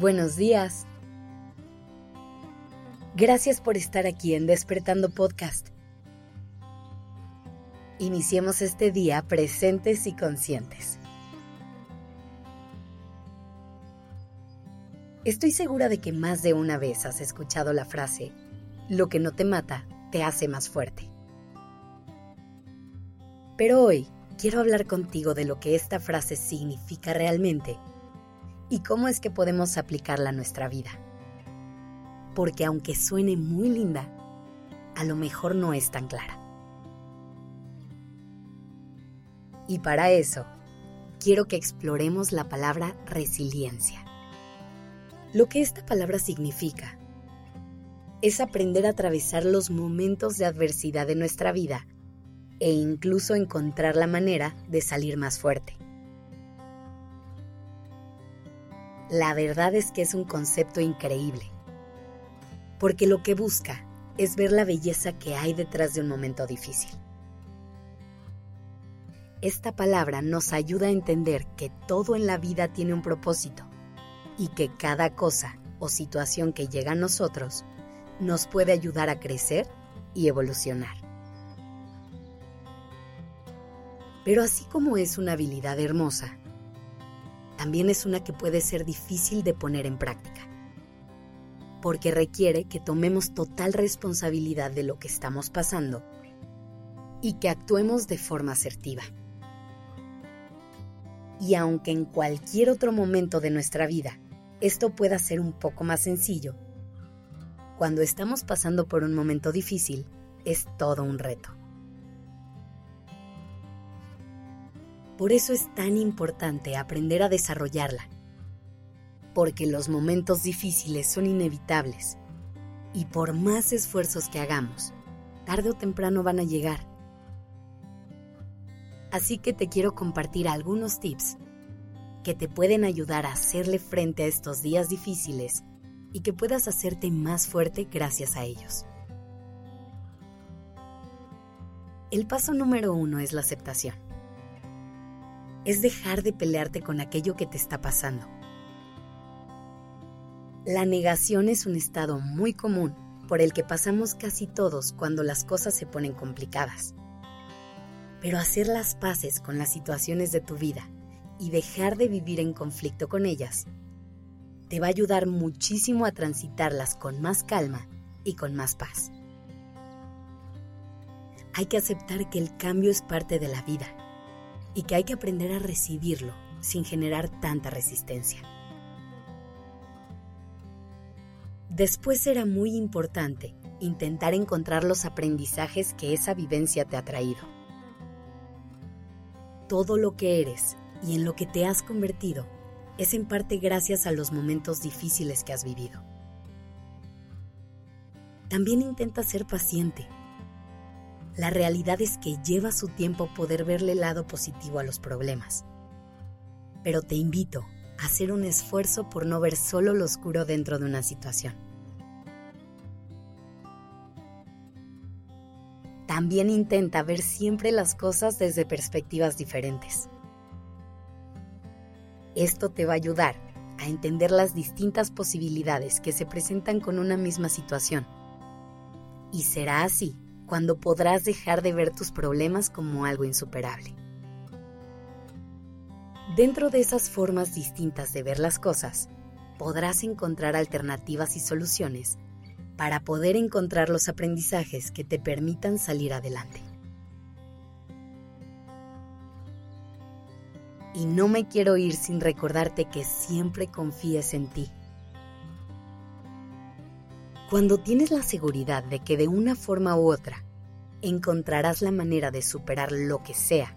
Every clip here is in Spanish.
Buenos días. Gracias por estar aquí en Despertando Podcast. Iniciemos este día presentes y conscientes. Estoy segura de que más de una vez has escuchado la frase, lo que no te mata te hace más fuerte. Pero hoy quiero hablar contigo de lo que esta frase significa realmente y cómo es que podemos aplicarla a nuestra vida. Porque aunque suene muy linda, a lo mejor no es tan clara. Y para eso, quiero que exploremos la palabra resiliencia. Lo que esta palabra significa es aprender a atravesar los momentos de adversidad de nuestra vida e incluso encontrar la manera de salir más fuerte. La verdad es que es un concepto increíble, porque lo que busca es ver la belleza que hay detrás de un momento difícil. Esta palabra nos ayuda a entender que todo en la vida tiene un propósito y que cada cosa o situación que llega a nosotros nos puede ayudar a crecer y evolucionar. Pero así como es una habilidad hermosa, también es una que puede ser difícil de poner en práctica, porque requiere que tomemos total responsabilidad de lo que estamos pasando y que actuemos de forma asertiva. Y aunque en cualquier otro momento de nuestra vida esto pueda ser un poco más sencillo, cuando estamos pasando por un momento difícil es todo un reto. Por eso es tan importante aprender a desarrollarla. Porque los momentos difíciles son inevitables. Y por más esfuerzos que hagamos, tarde o temprano van a llegar. Así que te quiero compartir algunos tips que te pueden ayudar a hacerle frente a estos días difíciles y que puedas hacerte más fuerte gracias a ellos. El paso número uno es la aceptación es dejar de pelearte con aquello que te está pasando. La negación es un estado muy común por el que pasamos casi todos cuando las cosas se ponen complicadas. Pero hacer las paces con las situaciones de tu vida y dejar de vivir en conflicto con ellas te va a ayudar muchísimo a transitarlas con más calma y con más paz. Hay que aceptar que el cambio es parte de la vida y que hay que aprender a recibirlo sin generar tanta resistencia. Después será muy importante intentar encontrar los aprendizajes que esa vivencia te ha traído. Todo lo que eres y en lo que te has convertido es en parte gracias a los momentos difíciles que has vivido. También intenta ser paciente la realidad es que lleva su tiempo poder verle el lado positivo a los problemas. Pero te invito a hacer un esfuerzo por no ver solo lo oscuro dentro de una situación. También intenta ver siempre las cosas desde perspectivas diferentes. Esto te va a ayudar a entender las distintas posibilidades que se presentan con una misma situación. Y será así cuando podrás dejar de ver tus problemas como algo insuperable. Dentro de esas formas distintas de ver las cosas, podrás encontrar alternativas y soluciones para poder encontrar los aprendizajes que te permitan salir adelante. Y no me quiero ir sin recordarte que siempre confíes en ti cuando tienes la seguridad de que de una forma u otra encontrarás la manera de superar lo que sea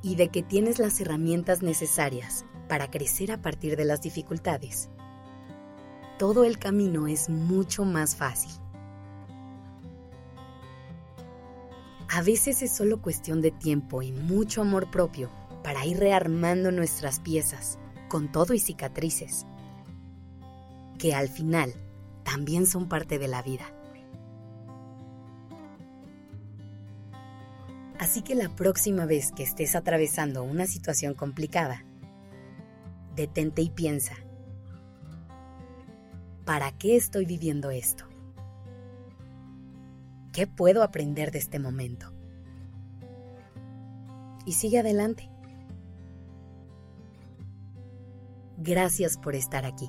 y de que tienes las herramientas necesarias para crecer a partir de las dificultades, todo el camino es mucho más fácil. A veces es solo cuestión de tiempo y mucho amor propio para ir rearmando nuestras piezas, con todo y cicatrices, que al final también son parte de la vida. Así que la próxima vez que estés atravesando una situación complicada, detente y piensa, ¿para qué estoy viviendo esto? ¿Qué puedo aprender de este momento? Y sigue adelante. Gracias por estar aquí.